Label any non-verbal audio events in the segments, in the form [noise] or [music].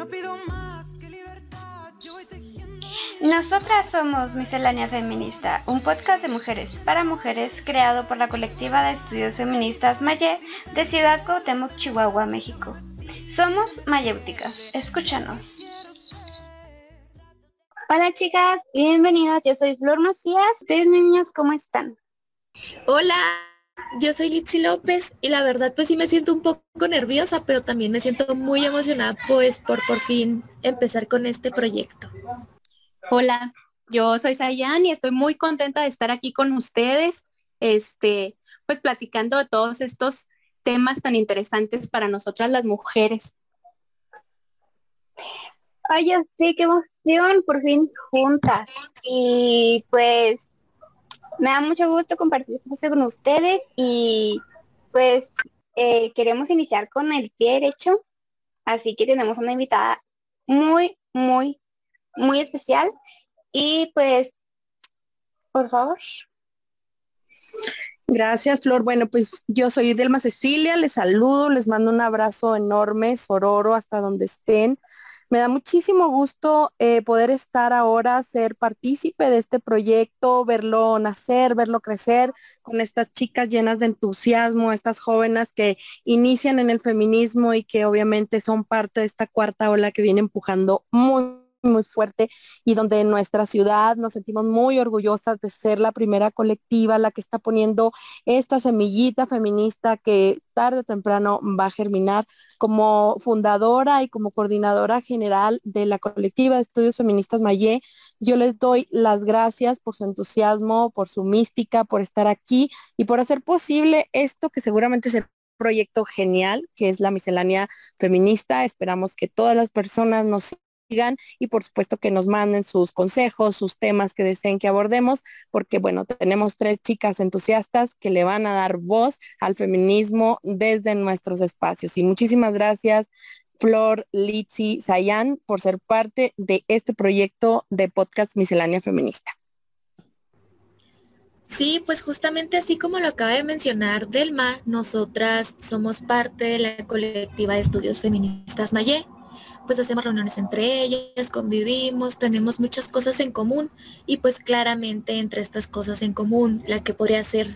No pido más que libertad, yo voy tejiendo. Nosotras somos Miscelánea Feminista, un podcast de mujeres para mujeres creado por la colectiva de estudios feministas Maye de Ciudad Cuauhtémoc, Chihuahua, México. Somos mayéuticas, escúchanos. Hola chicas, bienvenidas, yo soy Flor Macías. Ustedes niños, ¿cómo están? Hola, yo soy Litsi López y la verdad pues sí me siento un poco nerviosa, pero también me siento muy emocionada pues por por fin empezar con este proyecto. Hola, yo soy Sayan y estoy muy contenta de estar aquí con ustedes, este, pues platicando de todos estos temas tan interesantes para nosotras las mujeres. Ay, ya sé, qué emoción, por fin juntas. Y pues me da mucho gusto compartir esto con ustedes y pues eh, queremos iniciar con el pie derecho, así que tenemos una invitada muy, muy, muy especial y pues, por favor. Gracias, Flor. Bueno, pues yo soy Delma Cecilia, les saludo, les mando un abrazo enorme, sororo, hasta donde estén. Me da muchísimo gusto eh, poder estar ahora, ser partícipe de este proyecto, verlo nacer, verlo crecer con estas chicas llenas de entusiasmo, estas jóvenes que inician en el feminismo y que obviamente son parte de esta cuarta ola que viene empujando muy muy fuerte y donde en nuestra ciudad nos sentimos muy orgullosas de ser la primera colectiva, la que está poniendo esta semillita feminista que tarde o temprano va a germinar. Como fundadora y como coordinadora general de la colectiva de estudios feministas Mayé, yo les doy las gracias por su entusiasmo, por su mística, por estar aquí y por hacer posible esto que seguramente un proyecto genial, que es la miscelánea feminista. Esperamos que todas las personas nos y por supuesto que nos manden sus consejos, sus temas que deseen que abordemos, porque bueno, tenemos tres chicas entusiastas que le van a dar voz al feminismo desde nuestros espacios. Y muchísimas gracias. Flor, Litsi, Sayan, por ser parte de este proyecto de podcast Miscelánea Feminista. Sí, pues justamente así como lo acaba de mencionar Delma, nosotras somos parte de la colectiva de estudios feministas Mayé pues hacemos reuniones entre ellas, convivimos, tenemos muchas cosas en común y pues claramente entre estas cosas en común, la que podría ser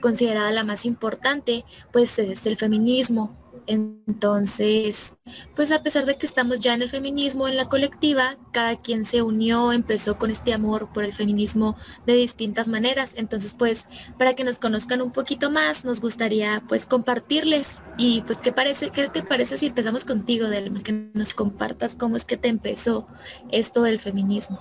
considerada la más importante, pues es el feminismo, entonces, pues a pesar de que estamos ya en el feminismo, en la colectiva, cada quien se unió, empezó con este amor por el feminismo de distintas maneras. Entonces, pues, para que nos conozcan un poquito más, nos gustaría pues compartirles. Y pues, ¿qué parece? ¿Qué te parece si empezamos contigo, Delma? Que nos compartas cómo es que te empezó esto del feminismo.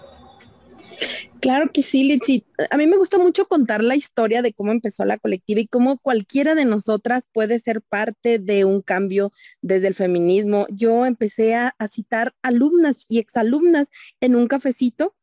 Claro que sí, Lichi. A mí me gusta mucho contar la historia de cómo empezó la colectiva y cómo cualquiera de nosotras puede ser parte de un cambio desde el feminismo. Yo empecé a, citar alumnas y exalumnas en un cafecito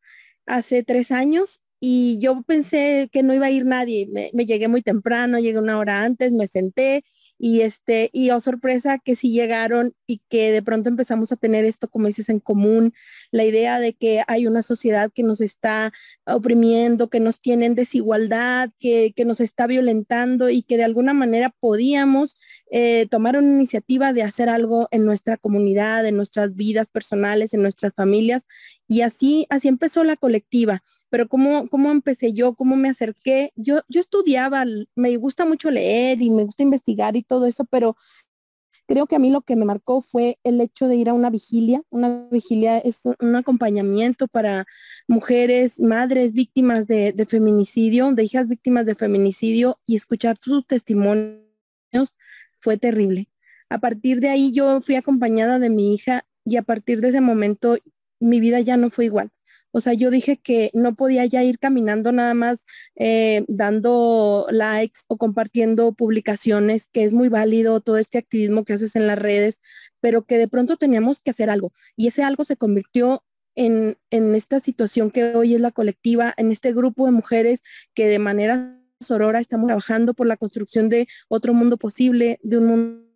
hace tres años y yo pensé que no iba a ir nadie. Me llegué muy temprano, llegué una hora antes, me senté y este, y oh sorpresa que sí llegaron y que de pronto empezamos a tener esto, como dices, en común, la idea de que hay una sociedad que nos está oprimiendo, que nos tiene en desigualdad, que, que nos está violentando y que de alguna manera podíamos eh, tomar una iniciativa de hacer algo en nuestra comunidad, en nuestras vidas personales, en nuestras familias. Y así, así empezó la colectiva pero ¿cómo, cómo empecé yo? ¿Cómo me acerqué? Yo, yo estudiaba, me gusta mucho leer y me gusta investigar y todo eso, pero creo que a mí lo que me marcó fue el hecho de ir a una vigilia. Una vigilia es un acompañamiento para mujeres, madres víctimas de, de feminicidio, de hijas víctimas de feminicidio y escuchar sus testimonios fue terrible. A partir de ahí yo fui acompañada de mi hija y a partir de ese momento mi vida ya no fue igual. O sea, yo dije que no podía ya ir caminando nada más eh, dando likes o compartiendo publicaciones, que es muy válido todo este activismo que haces en las redes, pero que de pronto teníamos que hacer algo. Y ese algo se convirtió en, en esta situación que hoy es la colectiva, en este grupo de mujeres que de manera sorora estamos trabajando por la construcción de otro mundo posible, de un mundo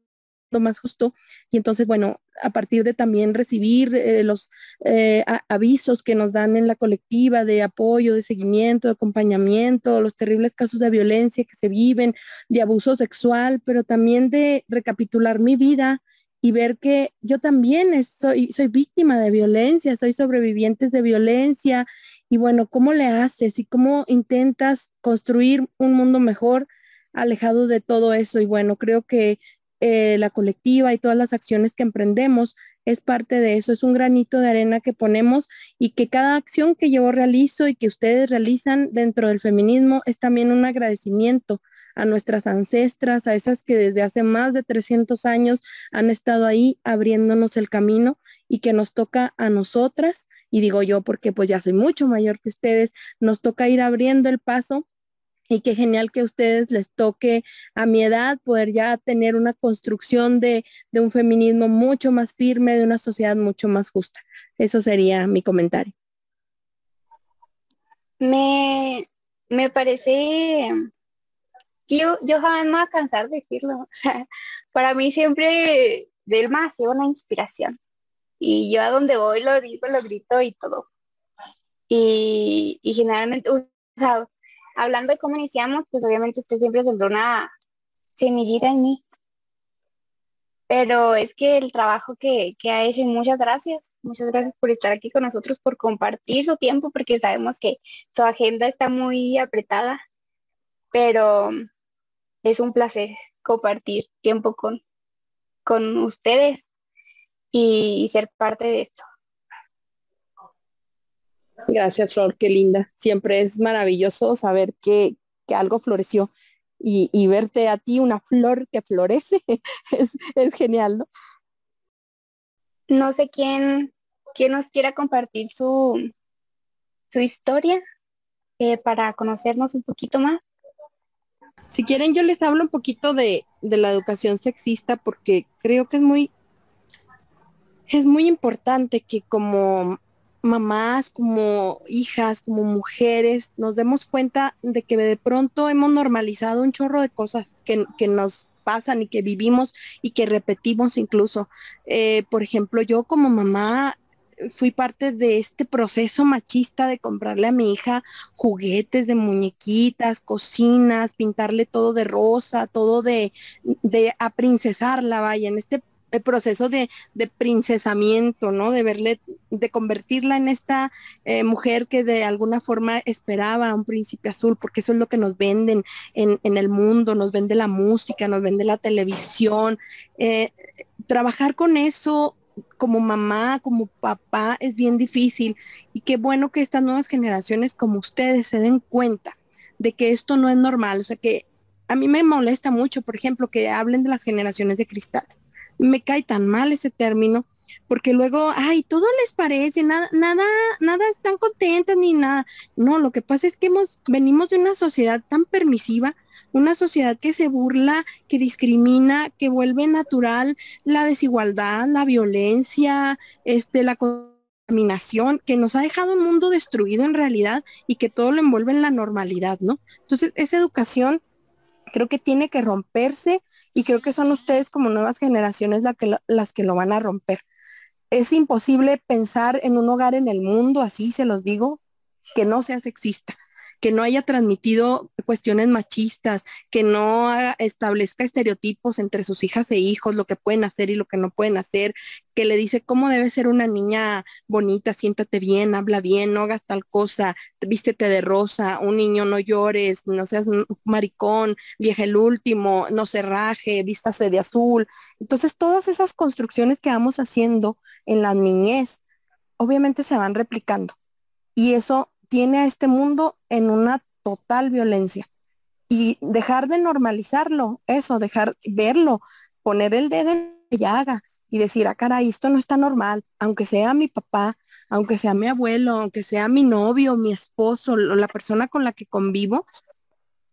más justo. Y entonces, bueno, a partir de también recibir eh, los eh, avisos que nos dan en la colectiva de apoyo, de seguimiento, de acompañamiento, los terribles casos de violencia que se viven, de abuso sexual, pero también de recapitular mi vida y ver que yo también soy, soy víctima de violencia, soy sobreviviente de violencia y bueno, ¿cómo le haces y cómo intentas construir un mundo mejor alejado de todo eso? Y bueno, creo que eh, la colectiva y todas las acciones que emprendemos es parte de eso, es un granito de arena que ponemos y que cada acción que yo realizo y que ustedes realizan dentro del feminismo es también un agradecimiento a nuestras ancestras, a esas que desde hace más de 300 años han estado ahí abriéndonos el camino y que nos toca a nosotras, y digo yo porque pues ya soy mucho mayor que ustedes, nos toca ir abriendo el paso y qué genial que a ustedes les toque a mi edad poder ya tener una construcción de, de, un feminismo mucho más firme, de una sociedad mucho más justa. Eso sería mi comentario. Me, me parece, yo, yo jamás me voy a cansar de decirlo. [laughs] para mí siempre Delma ha sido una inspiración. Y yo a donde voy lo digo, lo grito y todo. Y, y generalmente, o sea, hablando de cómo iniciamos, pues obviamente usted siempre sembró una semillita en mí. Pero es que el trabajo que, que, ha hecho, y muchas gracias, muchas gracias por estar aquí con nosotros, por compartir su tiempo, porque sabemos que su agenda está muy apretada, pero es un placer compartir tiempo con, con ustedes y ser parte de esto. Gracias, Flor, qué linda. Siempre es maravilloso saber que, algo floreció y, verte a ti una flor que florece [laughs] es, genial, ¿no? No sé quién, quién nos quiera compartir su, su historia eh, para conocernos un poquito más. Si quieren, yo les hablo un poquito de, de la educación sexista porque creo que es muy, es muy importante que como mamás, como hijas, como mujeres, nos demos cuenta de que de pronto hemos normalizado un chorro de cosas que, nos pasan y que vivimos y que repetimos incluso. Eh, por ejemplo, yo como mamá fui parte de este proceso machista de comprarle a mi hija juguetes de muñequitas, cocinas, pintarle todo de rosa, todo de, de aprincesarla, vaya, en este el proceso de, princesamiento, ¿no? De verle, de convertirla en esta eh, mujer que de alguna forma esperaba a un príncipe azul, porque eso es lo que nos venden en, el mundo, nos vende la música, nos vende la televisión. Eh, trabajar con eso como mamá, como papá, es bien difícil. Y qué bueno que estas nuevas generaciones como ustedes se den cuenta de que esto no es normal. O sea que a mí me molesta mucho, por ejemplo, que hablen de las generaciones de cristal me cae tan mal ese término, porque luego, ay, todo les parece, nada, nada, nada están contentas ni nada. No, lo que pasa es que hemos, venimos de una sociedad tan permisiva, una sociedad que se burla, que discrimina, que vuelve natural la desigualdad, la violencia, este, la contaminación, que nos ha dejado un mundo destruido en realidad y que todo lo envuelve en la normalidad, ¿no? Entonces, esa educación creo que tiene que romperse y creo que son ustedes como nuevas generaciones las que lo van a romper. Es imposible pensar en un hogar en el mundo, así se los digo, que no sea sexista que no haya transmitido cuestiones machistas, que no establezca estereotipos entre sus hijas e hijos, lo que pueden hacer y lo que no pueden hacer, que le dice cómo debe ser una niña bonita, siéntate bien, habla bien, no hagas tal cosa, vístete de rosa, un niño no llores, no seas maricón, vieja el último, no se raje, vístase de azul. Entonces, todas esas construcciones que vamos haciendo en la niñez, obviamente se van replicando. Y eso tiene a este mundo en una total violencia. Y dejar de normalizarlo, eso, dejar verlo, poner el dedo en la llaga y decir, ah, caray, esto no está normal, aunque sea mi papá, aunque sea mi abuelo, aunque sea mi novio, mi esposo, la persona con la que convivo,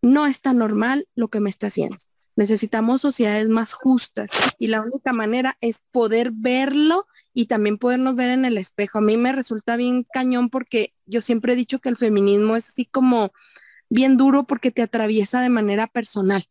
no está normal lo que me está haciendo. Necesitamos sociedades más justas y la única manera es poder verlo y también podernos ver en el espejo. A mí me resulta bien cañón porque yo siempre he dicho que el feminismo es así como bien duro porque te atraviesa de manera personal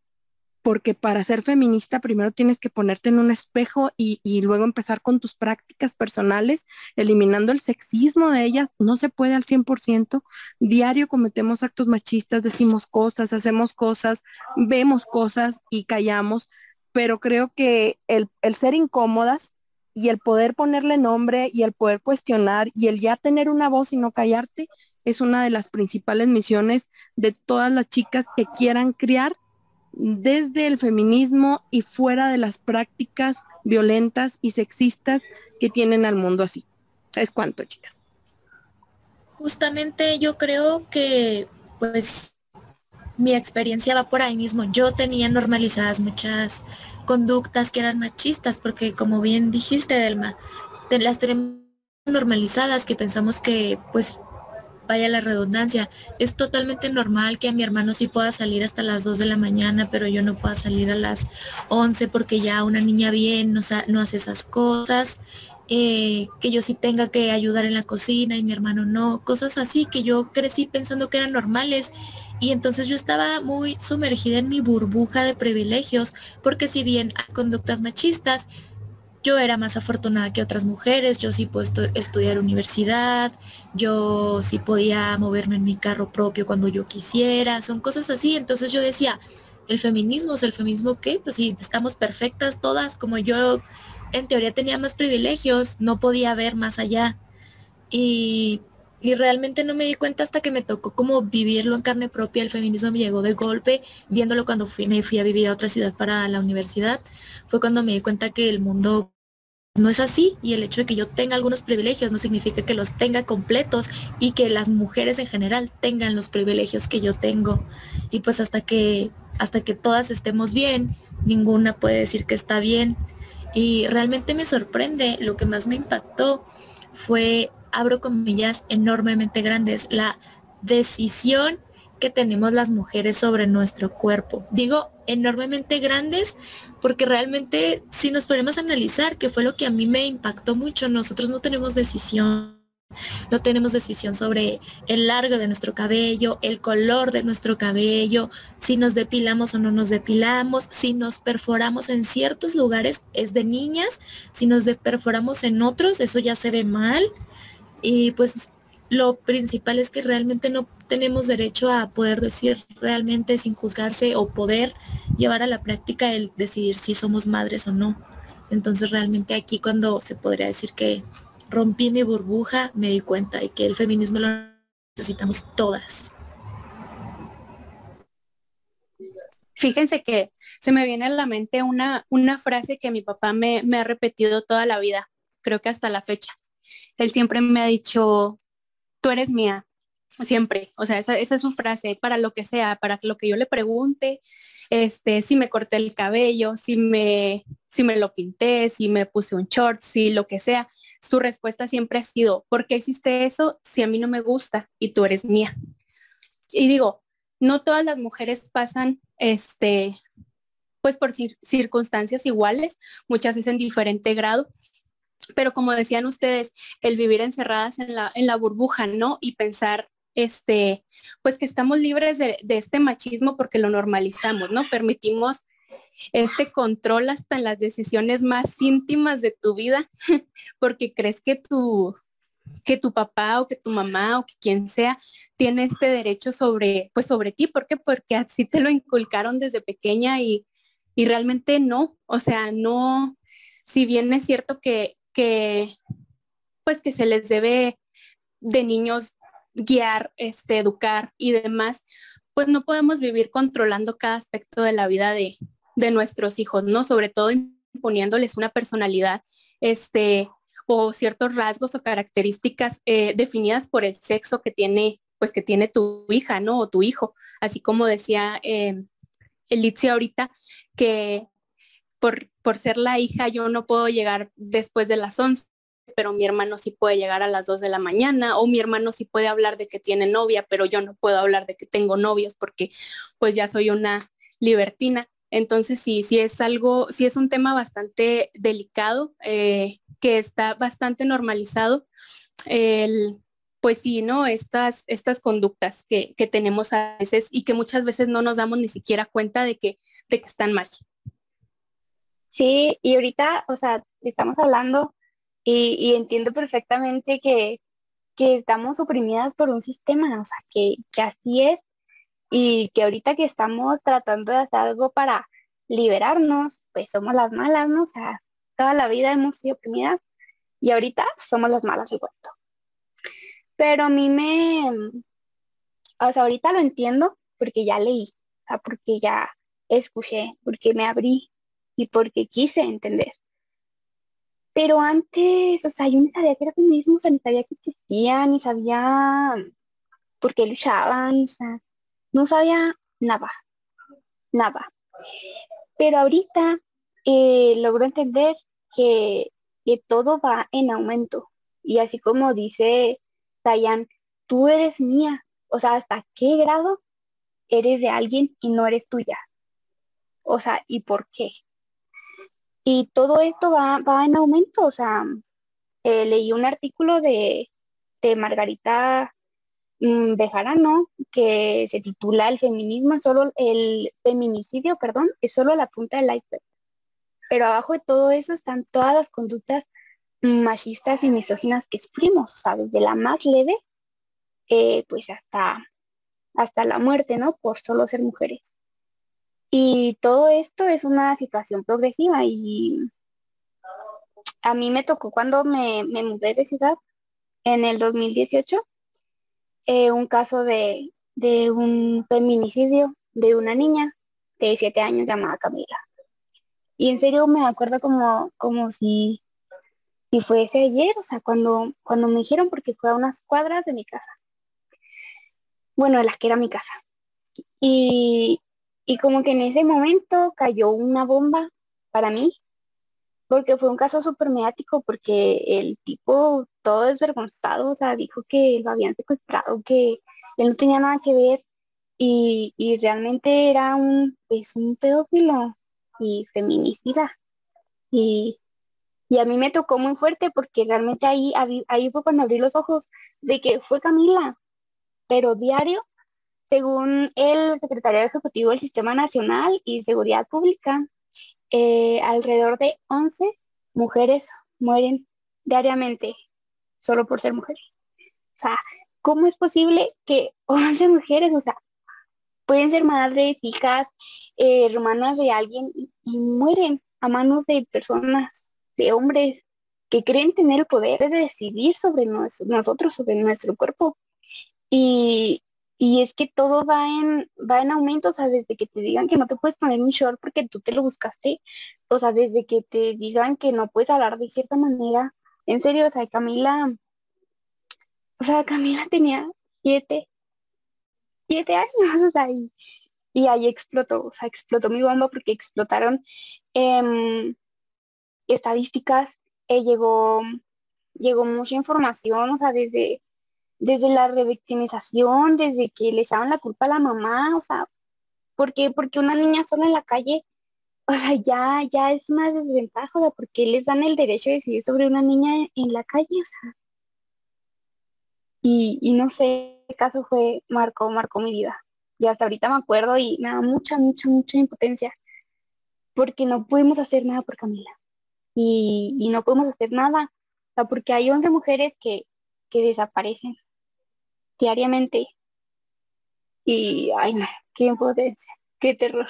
porque para ser feminista primero tienes que ponerte en un espejo y, luego empezar con tus prácticas personales, eliminando el sexismo de ellas. No se puede al 100%. Diario cometemos actos machistas, decimos cosas, hacemos cosas, vemos cosas y callamos, pero creo que el, el ser incómodas y el poder ponerle nombre y el poder cuestionar y el ya tener una voz y no callarte es una de las principales misiones de todas las chicas que quieran criar desde el feminismo y fuera de las prácticas violentas y sexistas que tienen al mundo así. Es cuanto, chicas. Justamente yo creo que pues mi experiencia va por ahí mismo. Yo tenía normalizadas muchas conductas que eran machistas, porque como bien dijiste, Delma, las tenemos normalizadas, que pensamos que, pues, vaya la redundancia, es totalmente normal que a mi hermano sí pueda salir hasta las 2 de la mañana, pero yo no pueda salir a las 11 porque ya una niña bien no, hace esas cosas. Eh, que yo sí tenga que ayudar en la cocina y mi hermano no, cosas así que yo crecí pensando que eran normales y entonces yo estaba muy sumergida en mi burbuja de privilegios, porque si bien hay conductas machistas, yo era más afortunada que otras mujeres, yo sí puedo estudiar universidad, yo sí podía moverme en mi carro propio cuando yo quisiera, son cosas así. Entonces yo decía, el feminismo es el feminismo que, pues si estamos perfectas todas, como yo en teoría tenía más privilegios, no podía ver más allá. Y y realmente no me di cuenta hasta que me tocó como vivirlo en carne propia. El feminismo me llegó de golpe, viéndolo cuando me fui a vivir a otra ciudad para la universidad. Fue cuando me di cuenta que el mundo no es así y el hecho de que yo tenga algunos privilegios no significa que los tenga completos y que las mujeres en general tengan los privilegios que yo tengo. Y pues hasta que hasta que todas estemos bien, ninguna puede decir que está bien. Y realmente me sorprende, lo que más me impactó fue abro comillas enormemente grandes, la decisión que tenemos las mujeres sobre nuestro cuerpo. Digo enormemente grandes porque realmente si nos ponemos a analizar, que fue lo que a mí me impactó mucho, nosotros no tenemos decisión. No tenemos decisión sobre el largo de nuestro cabello, el color de nuestro cabello, si nos depilamos o no nos depilamos, si nos perforamos en ciertos lugares es de niñas, si nos perforamos en otros, eso ya se ve mal. Y pues lo principal es que realmente no tenemos derecho a poder decir realmente sin juzgarse o poder llevar a la práctica el decidir si somos madres o no. Entonces realmente aquí cuando se podría decir que rompí mi burbuja, me di cuenta de que el feminismo lo necesitamos todas. Fíjense que se me viene a la mente una, una frase que mi papá me, me ha repetido toda la vida, creo que hasta la fecha él siempre me ha dicho, tú eres mía, siempre. O sea, esa, es su frase, para lo que sea, para lo que yo le pregunte, este, si me corté el cabello, si me, si me lo pinté, si me puse un short, si lo que sea. Su respuesta siempre ha sido, ¿por qué hiciste eso si a mí no me gusta y tú eres mía? Y digo, no todas las mujeres pasan, este, pues por circunstancias iguales, muchas veces en diferente grado, pero como decían ustedes, el vivir encerradas en la, en la burbuja, ¿no? Y pensar, este, pues que estamos libres de, este machismo porque lo normalizamos, ¿no? Permitimos este control hasta en las decisiones más íntimas de tu vida, [laughs] porque crees que tu, que tu papá o que tu mamá o que quien sea tiene este derecho sobre, pues sobre ti. ¿Por qué? Porque así te lo inculcaron desde pequeña y, y realmente no. O sea, no, si bien es cierto que, que pues que se les debe de niños guiar, este, educar y demás, pues no podemos vivir controlando cada aspecto de la vida de, nuestros hijos, ¿no? Sobre todo imponiéndoles una personalidad, este, o ciertos rasgos o características eh, definidas por el sexo que tiene, pues que tiene tu hija, ¿no? O tu hijo. Así como decía eh, ahorita, que por, por ser la hija yo no puedo llegar después de las 11, pero mi hermano sí puede llegar a las 2 de la mañana, o mi hermano sí puede hablar de que tiene novia, pero yo no puedo hablar de que tengo novios porque pues ya soy una libertina. Entonces sí, sí es algo, sí es un tema bastante delicado, eh, que está bastante normalizado. El, pues sí, ¿no? Estas, estas conductas que, que, tenemos a veces y que muchas veces no nos damos ni siquiera cuenta de que, de que están mal. Sí, y ahorita, o sea, estamos hablando y, entiendo perfectamente que, estamos oprimidas por un sistema, o sea, que, así es y que ahorita que estamos tratando de hacer algo para liberarnos, pues somos las malas, ¿no? O sea, toda la vida hemos sido oprimidas y ahorita somos las malas del cuento. Pero a mí me, o sea, ahorita lo entiendo porque ya leí, o sea, porque ya escuché, porque me abrí y porque quise entender. Pero antes, o sea, yo ni sabía que era feminismo, o sea, ni sabía que existía, ni sabía por qué luchaban, o sea, no sabía nada, nada. Pero ahorita eh, logro entender que, que todo va en aumento. Y así como dice Dayan, tú eres mía. O sea, ¿hasta qué grado eres de alguien y no eres tuya? O sea, ¿y por qué? Y todo esto va, va en aumento. O sea, eh, leí un artículo de, de Margarita mm, Bejarano que se titula El feminismo, solo el feminicidio, perdón, es solo la punta del iceberg. Pero abajo de todo eso están todas las conductas machistas y misóginas que sufrimos, o sea, desde la más leve, eh, pues hasta, hasta la muerte, ¿no? Por solo ser mujeres. Y todo esto es una situación progresiva y a mí me tocó cuando me, me mudé de ciudad en el 2018, eh, un caso de, de un feminicidio de una niña de siete años llamada Camila. Y en serio me acuerdo como, como si, si fuese ayer, o sea, cuando, cuando me dijeron, porque fue a unas cuadras de mi casa. Bueno, de las que era mi casa. Y, y como que en ese momento cayó una bomba para mí, porque fue un caso súper mediático, porque el tipo todo desvergonzado, o sea, dijo que lo habían secuestrado, que él no tenía nada que ver, y, y realmente era un, pues, un pedófilo, y feminicida. Y, a mí me tocó muy fuerte porque realmente ahí, ahí fue cuando abrí los ojos de que fue Camila, pero diario, según el secretario ejecutivo del Sistema Nacional y Seguridad Pública, eh, alrededor de 11 mujeres mueren diariamente solo por ser mujeres. O sea, ¿cómo es posible que [laughs] 11 mujeres, o sea, pueden ser madres, hijas, eh, hermanas de alguien y, mueren a manos de personas, de hombres que creen tener el poder de decidir sobre nosotros, sobre nuestro cuerpo. Y, es que todo va en, va en aumento, o sea, desde que te digan que no te puedes poner un short porque tú te lo buscaste, o sea, desde que te digan que no puedes hablar de cierta manera. En serio, o sea, Camila, o sea, Camila tenía siete, siete años, [laughs] o sea, y, ahí explotó, o sea, explotó mi bomba porque explotaron em, estadísticas, eh, llegó, llegó mucha información, o sea, desde, desde la revictimización, desde que le echaban la culpa a la mamá, o sea, porque, porque una niña sola en la calle, [laughs] o sea, ya, ya es más desventaja, o sea, porque les dan el derecho de decidir sobre una niña en la calle, o sea. Y, y no sé, caso fue, marcó, marcó mi vida. Y hasta ahorita me acuerdo y me da mucha, mucha, mucha impotencia porque no pudimos hacer nada por Camila. Y, y no podemos hacer nada. O sea, porque hay 11 mujeres que, que desaparecen diariamente. Y, ay, qué impotencia, qué terror.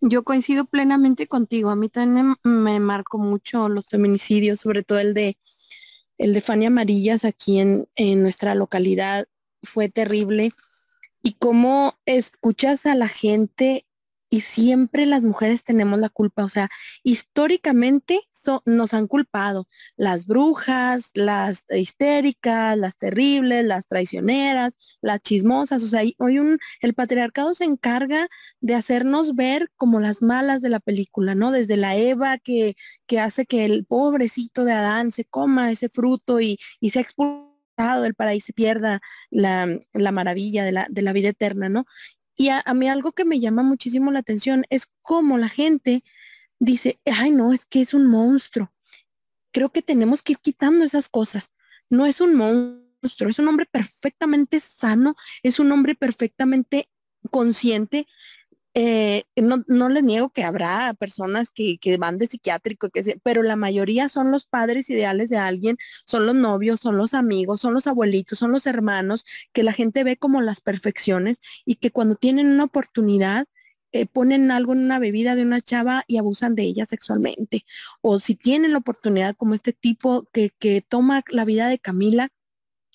Yo coincido plenamente contigo. A mí también me, me marcó mucho los feminicidios, sobre todo el de el de Fania Amarillas aquí en, en nuestra localidad fue terrible. Y cómo escuchas a la gente y siempre las mujeres tenemos la culpa, o sea, históricamente nos han culpado las brujas, las histéricas, las terribles, las traicioneras, las chismosas, o sea, hoy el patriarcado se encarga de hacernos ver como las malas de la película, ¿no? Desde la Eva que, que hace que el pobrecito de Adán se coma ese fruto y, y se expulsado del paraíso y pierda la, la maravilla de la, de la vida eterna, ¿no? Y a, mí algo que me llama muchísimo la atención es cómo la gente dice, ay no, es que es un monstruo. Creo que tenemos que ir quitando esas cosas. No es un monstruo, es un hombre perfectamente sano, es un hombre perfectamente consciente eh, no, no les niego que habrá personas que, van de psiquiátrico, que pero la mayoría son los padres ideales de alguien, son los novios, son los amigos, son los abuelitos, son los hermanos, que la gente ve como las perfecciones y que cuando tienen una oportunidad eh, ponen algo en una bebida de una chava y abusan de ella sexualmente. O si tienen la oportunidad como este tipo que, que toma la vida de Camila,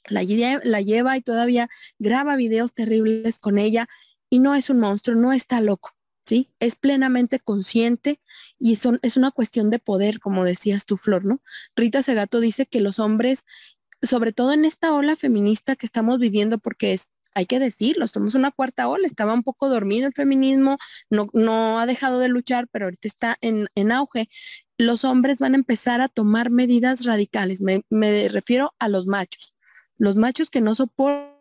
la, la lleva y todavía graba videos terribles con ella y no es un monstruo, no está loco. ¿Sí? Es plenamente consciente y son, es una cuestión de poder, como decías tú, Flor, ¿no? Rita Segato dice que los hombres, sobre todo en esta ola feminista que estamos viviendo, porque es, hay que decirlo, somos una cuarta ola, estaba un poco dormido el feminismo, no, no ha dejado de luchar, pero ahorita está en, en auge. Los hombres van a empezar a tomar medidas radicales, me, me refiero a los machos, los machos que no soportan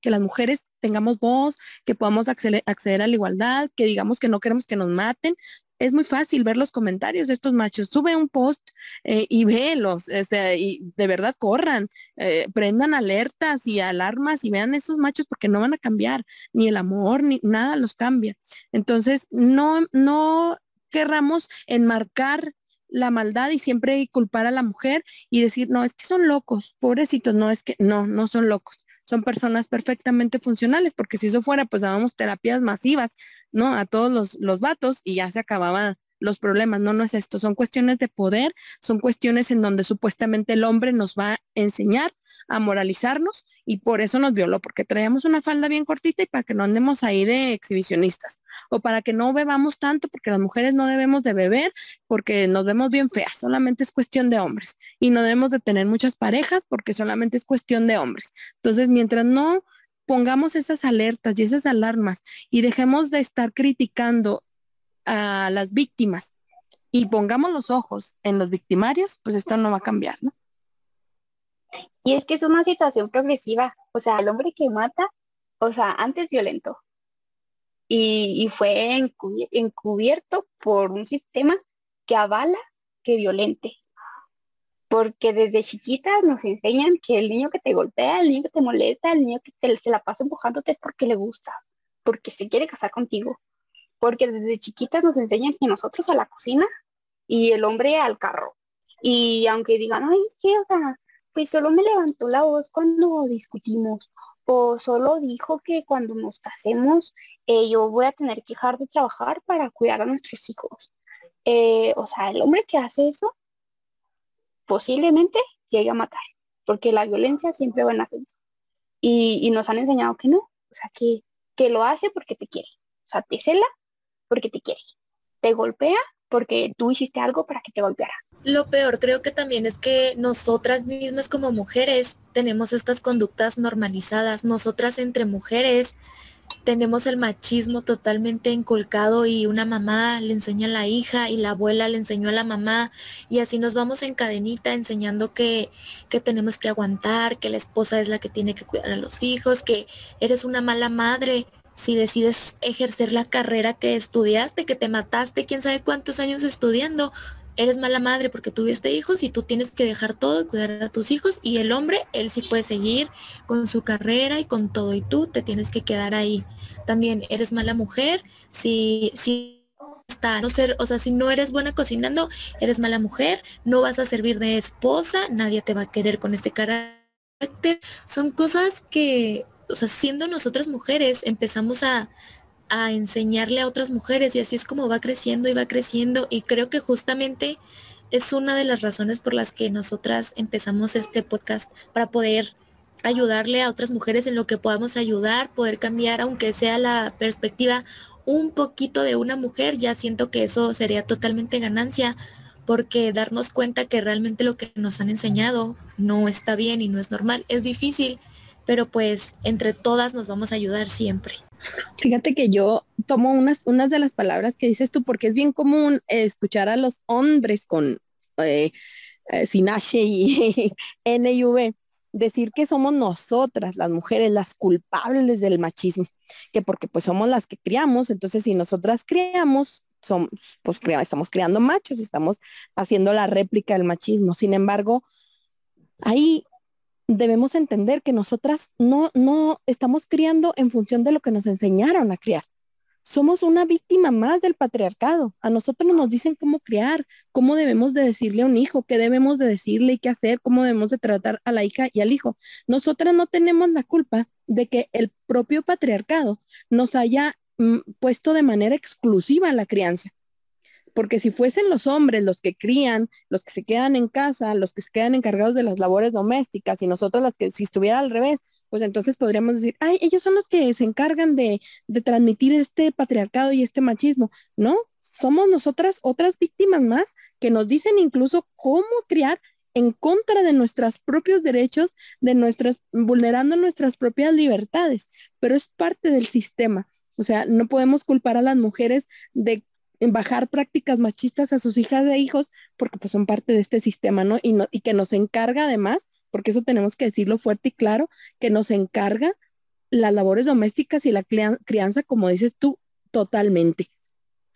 que las mujeres tengamos voz, que podamos acceder, a la igualdad, que digamos que no queremos que nos maten, es muy fácil ver los comentarios de estos machos. Sube un post eh, y vélos, este, y de verdad corran, eh, prendan alertas y alarmas y vean esos machos porque no van a cambiar, ni el amor, ni nada los cambia. Entonces, no, no querramos enmarcar la maldad y siempre culpar a la mujer y decir, no, es que son locos, pobrecitos, no, es que no, no son locos son personas perfectamente funcionales, porque si eso fuera, pues dábamos terapias masivas, ¿no? A todos los, los vatos y ya se acababan los problemas. No, no es esto, son cuestiones de poder, son cuestiones en donde supuestamente el hombre nos va a enseñar a moralizarnos y por eso nos violó, porque traíamos una falda bien cortita y para que no andemos ahí de exhibicionistas o para que no bebamos tanto, porque las mujeres no debemos de beber porque nos vemos bien feas, solamente es cuestión de hombres y no debemos de tener muchas parejas porque solamente es cuestión de hombres. Entonces, mientras no pongamos esas alertas y esas alarmas y dejemos de estar criticando a las víctimas y pongamos los ojos en los victimarios, pues esto no va a cambiar, ¿no? Y es que es una situación progresiva, o sea, el hombre que mata, o sea, antes violento y, fue encubierto por un sistema que avala que violente. Porque desde chiquitas nos enseñan que el niño que te golpea, el niño que te molesta, el niño que te, se la pasa empujándote es porque le gusta, porque se quiere casar contigo, porque desde chiquitas nos enseñan que nosotros a la cocina y el hombre al carro. Y aunque digan, ay, es que, o sea, pues solo me levantó la voz cuando discutimos, o solo dijo que cuando nos casemos eh, yo voy a tener que dejar de trabajar para cuidar a nuestros hijos. Eh, o sea, el hombre que hace eso posiblemente llegue a matar, porque la violencia siempre va en ascenso. Y, y nos han enseñado que no, o sea, que, que lo hace porque te quiere. O sea, te cela porque te quiere. Te golpea porque tú hiciste algo para que te golpeara. Lo peor creo que también es que nosotras mismas como mujeres tenemos estas conductas normalizadas. Nosotras entre mujeres tenemos el machismo totalmente inculcado y una mamá le enseña a la hija y la abuela le enseñó a la mamá y así nos vamos en cadenita enseñando que, que tenemos que aguantar, que la esposa es la que tiene que cuidar a los hijos, que eres una mala madre si decides ejercer la carrera que estudiaste, que te mataste, quién sabe cuántos años estudiando, eres mala madre porque tuviste hijos y tú tienes que dejar todo y cuidar a tus hijos y el hombre, él sí puede seguir con su carrera y con todo y tú te tienes que quedar ahí. También eres mala mujer si, si está, no ser, o sea, si no eres buena cocinando, eres mala mujer, no vas a servir de esposa, nadie te va a querer con este carácter. Son cosas que o sea, siendo nosotras mujeres, empezamos a, a enseñarle a otras mujeres y así es como va creciendo y va creciendo. Y creo que justamente es una de las razones por las que nosotras empezamos este podcast para poder ayudarle a otras mujeres en lo que podamos ayudar, poder cambiar, aunque sea la perspectiva un poquito de una mujer, ya siento que eso sería totalmente ganancia, porque darnos cuenta que realmente lo que nos han enseñado no está bien y no es normal, es difícil, pero pues entre todas nos vamos a ayudar siempre. Fíjate que yo tomo unas, unas de las palabras que dices tú, porque es bien común escuchar a los hombres con eh, eh, sin H y [laughs] N y V decir que somos nosotras, las mujeres, las culpables del machismo, que porque pues somos las que criamos, entonces si nosotras criamos, somos, pues estamos creando machos, estamos haciendo la réplica del machismo. Sin embargo, ahí debemos entender que nosotras no, no estamos criando en función de lo que nos enseñaron a criar. Somos una víctima más del patriarcado. A nosotros nos dicen cómo criar, cómo debemos de decirle a un hijo, qué debemos de decirle y qué hacer, cómo debemos de tratar a la hija y al hijo. Nosotras no tenemos la culpa de que el propio patriarcado nos haya mm, puesto de manera exclusiva la crianza. Porque si fuesen los hombres los que crían, los que se quedan en casa, los que se quedan encargados de las labores domésticas y nosotros las que si estuviera al revés, pues entonces podríamos decir, ay, ellos son los que se encargan de, de transmitir este patriarcado y este machismo. No, somos nosotras otras víctimas más que nos dicen incluso cómo criar en contra de nuestros propios derechos, de nuestras, vulnerando nuestras propias libertades, pero es parte del sistema. O sea, no podemos culpar a las mujeres de bajar prácticas machistas a sus hijas e hijos porque pues son parte de este sistema, ¿no? Y, no, y que nos encarga además, porque eso tenemos que decirlo fuerte y claro, que nos encarga las labores domésticas y la crianza, como dices tú, totalmente.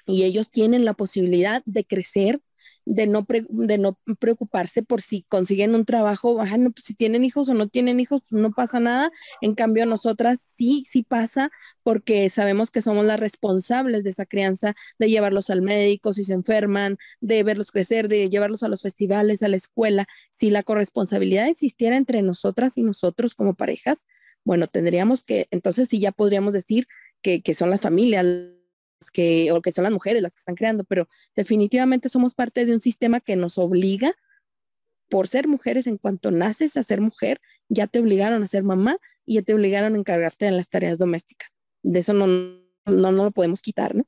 Y ellos tienen la posibilidad de crecer, de no, de no preocuparse por si consiguen un trabajo, pues, si tienen hijos o no tienen hijos, no pasa nada. En cambio, nosotras sí, sí pasa porque sabemos que somos las responsables de esa crianza, de llevarlos al médico si se enferman, de verlos crecer, de llevarlos a los festivales, a la escuela. Si la corresponsabilidad existiera entre nosotras y nosotros como parejas, bueno, tendríamos que, entonces sí ya podríamos decir que, que son las familias que, o que son las mujeres las que están creando, pero definitivamente somos parte de un sistema que nos obliga, por ser mujeres, en cuanto naces a ser mujer, ya te obligaron a ser mamá y ya te obligaron a encargarte de las tareas domésticas. De eso no, no, no lo podemos quitar, ¿no?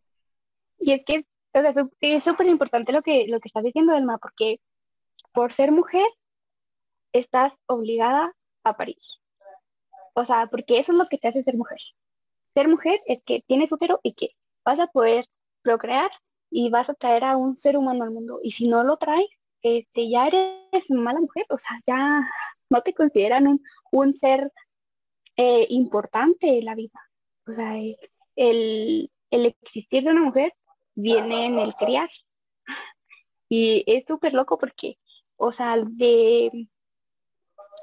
Y es que o sea, es súper importante lo que, lo que estás diciendo, Elma, porque por ser mujer estás obligada a parir. O sea, porque eso es lo que te hace ser mujer. Ser mujer es que tienes útero y que vas a poder procrear y vas a traer a un ser humano al mundo. Y si no lo traes, este, ya eres mala mujer, o sea, ya no te consideran un, ser eh, importante en la vida. O sea, el, el existir de una mujer viene en el criar. Y es súper loco porque, o sea, de,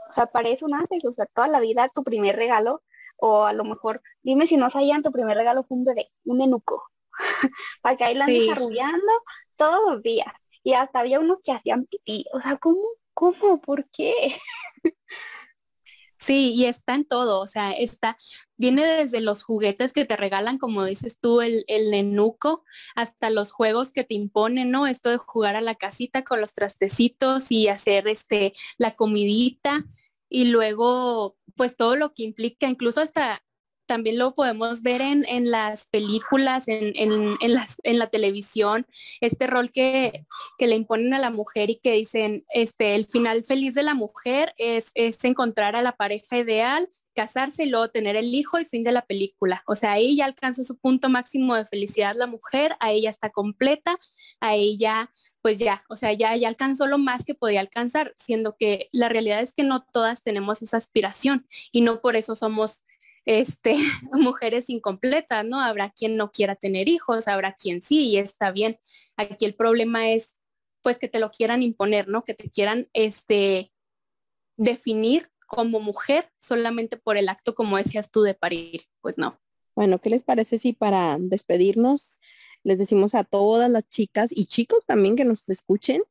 o sea, parece un antes, o sea, toda la vida tu primer regalo o a lo mejor, dime si no sabían, tu primer regalo fue un bebé, un enuco, [laughs] para que ahí la andes arrullando todos los días. Y hasta había unos que hacían pipí. O sea, ¿cómo? ¿Cómo? ¿Por qué? [laughs] Sí, y está en todo, o sea, está, viene desde los juguetes que te regalan, como dices tú, el, el nenuco, hasta los juegos que te imponen, ¿no? Esto de jugar a la casita con los trastecitos y hacer este, la comidita y luego pues todo lo que implica, incluso hasta también lo podemos ver en, en las películas, en, en, en, las, en la televisión, este rol que, que, le imponen a la mujer y que dicen, este, el final feliz de la mujer es, es encontrar a la pareja ideal casarse y luego tener el hijo y fin de la película. O sea, ahí ya alcanzó su punto máximo de felicidad la mujer, a ella está completa, a ella pues ya, o sea, ya, ya alcanzó lo más que podía alcanzar, siendo que la realidad es que no todas tenemos esa aspiración y no por eso somos este, [laughs] mujeres incompletas, ¿no? Habrá quien no quiera tener hijos, habrá quien sí y está bien. Aquí el problema es pues que te lo quieran imponer, ¿no? Que te quieran este definir como mujer solamente por el acto, como decías tú, de parir. Pues no. Bueno, ¿qué les parece si para despedirnos les decimos a todas las chicas y chicos también que nos escuchen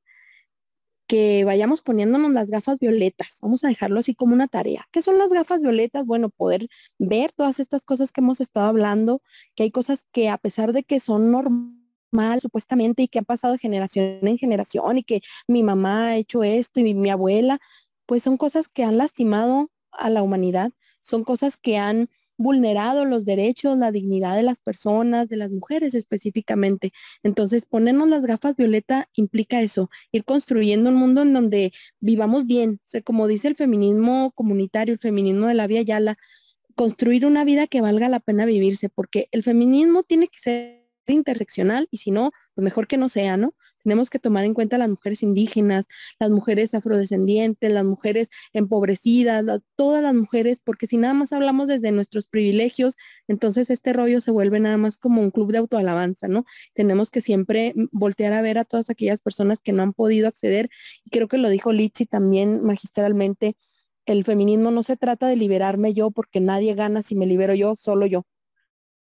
que vayamos poniéndonos las gafas violetas. Vamos a dejarlo así como una tarea. ¿Qué son las gafas violetas? Bueno, poder ver todas estas cosas que hemos estado hablando, que hay cosas que a pesar de que son normales supuestamente y que han pasado generación en generación y que mi mamá ha hecho esto y mi abuela, pues son cosas que han lastimado a la humanidad, son cosas que han vulnerado los derechos, la dignidad de las personas, de las mujeres específicamente. Entonces, ponernos las gafas violeta implica eso, ir construyendo un mundo en donde vivamos bien. O sea, como dice el feminismo comunitario, el feminismo de la Vía Yala, construir una vida que valga la pena vivirse, porque el feminismo tiene que ser interseccional y si no, pues mejor que no sea, ¿no? Tenemos que tomar en cuenta las mujeres indígenas, las mujeres afrodescendientes, las mujeres empobrecidas, todas las mujeres, porque si nada más hablamos desde nuestros privilegios, entonces este rollo se vuelve nada más como un club de autoalabanza, ¿no? Tenemos que siempre voltear a ver a todas aquellas personas que no han podido acceder, y creo que lo dijo Litsi también magistralmente, el feminismo no se trata de liberarme yo porque nadie gana si me libero yo, solo yo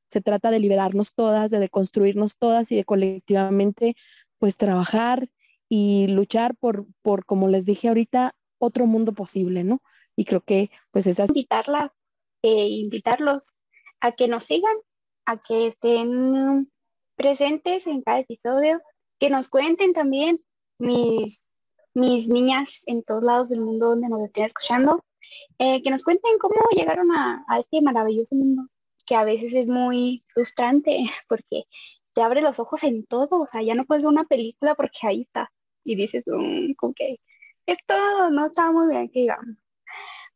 se trata de liberarnos todas, de deconstruirnos todas y de colectivamente pues trabajar y luchar por, por, como les dije ahorita, otro mundo posible, ¿no? Y creo que pues esas... Invitarlas, eh, invitarlos a que nos sigan, a que estén presentes en cada episodio, que nos cuenten también mis, mis niñas en todos lados del mundo donde nos estén escuchando, eh, que nos cuenten cómo llegaron a, a este maravilloso mundo, que a veces es muy frustrante [laughs] porque te abre los ojos en todo, o sea, ya no puedes ver una película porque ahí está. Y dices, mm, ok, esto no está muy bien que digamos.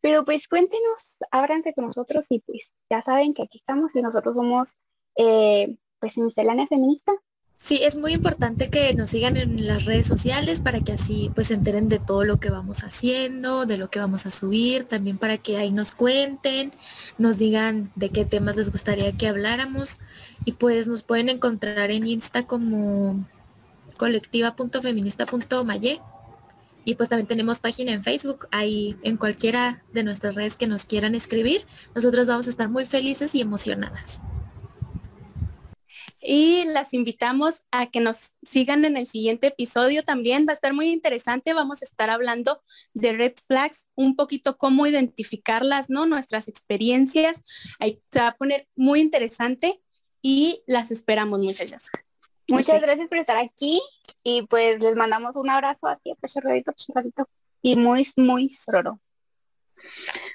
Pero pues cuéntenos, ábranse con nosotros y pues ya saben que aquí estamos y nosotros somos eh, pues miscelánea feminista. Sí, es muy importante que nos sigan en las redes sociales para que así pues se enteren de todo lo que vamos haciendo, de lo que vamos a subir, también para que ahí nos cuenten, nos digan de qué temas les gustaría que habláramos. Y pues nos pueden encontrar en Insta como colectiva.feminista.maye y pues también tenemos página en Facebook, ahí en cualquiera de nuestras redes que nos quieran escribir, nosotros vamos a estar muy felices y emocionadas y las invitamos a que nos sigan en el siguiente episodio también. Va a estar muy interesante. Vamos a estar hablando de red flags, un poquito cómo identificarlas, ¿no? Nuestras experiencias. Ahí se va a poner muy interesante y las esperamos, muchachas. Muchas gracias por estar aquí y pues les mandamos un abrazo así, pechorradito, pechorradito y muy, muy sororo.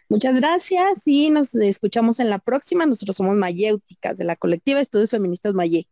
Muchas gracias y nos escuchamos en la próxima. Nosotros somos mayéuticas de la colectiva Estudios Feministas Mayé.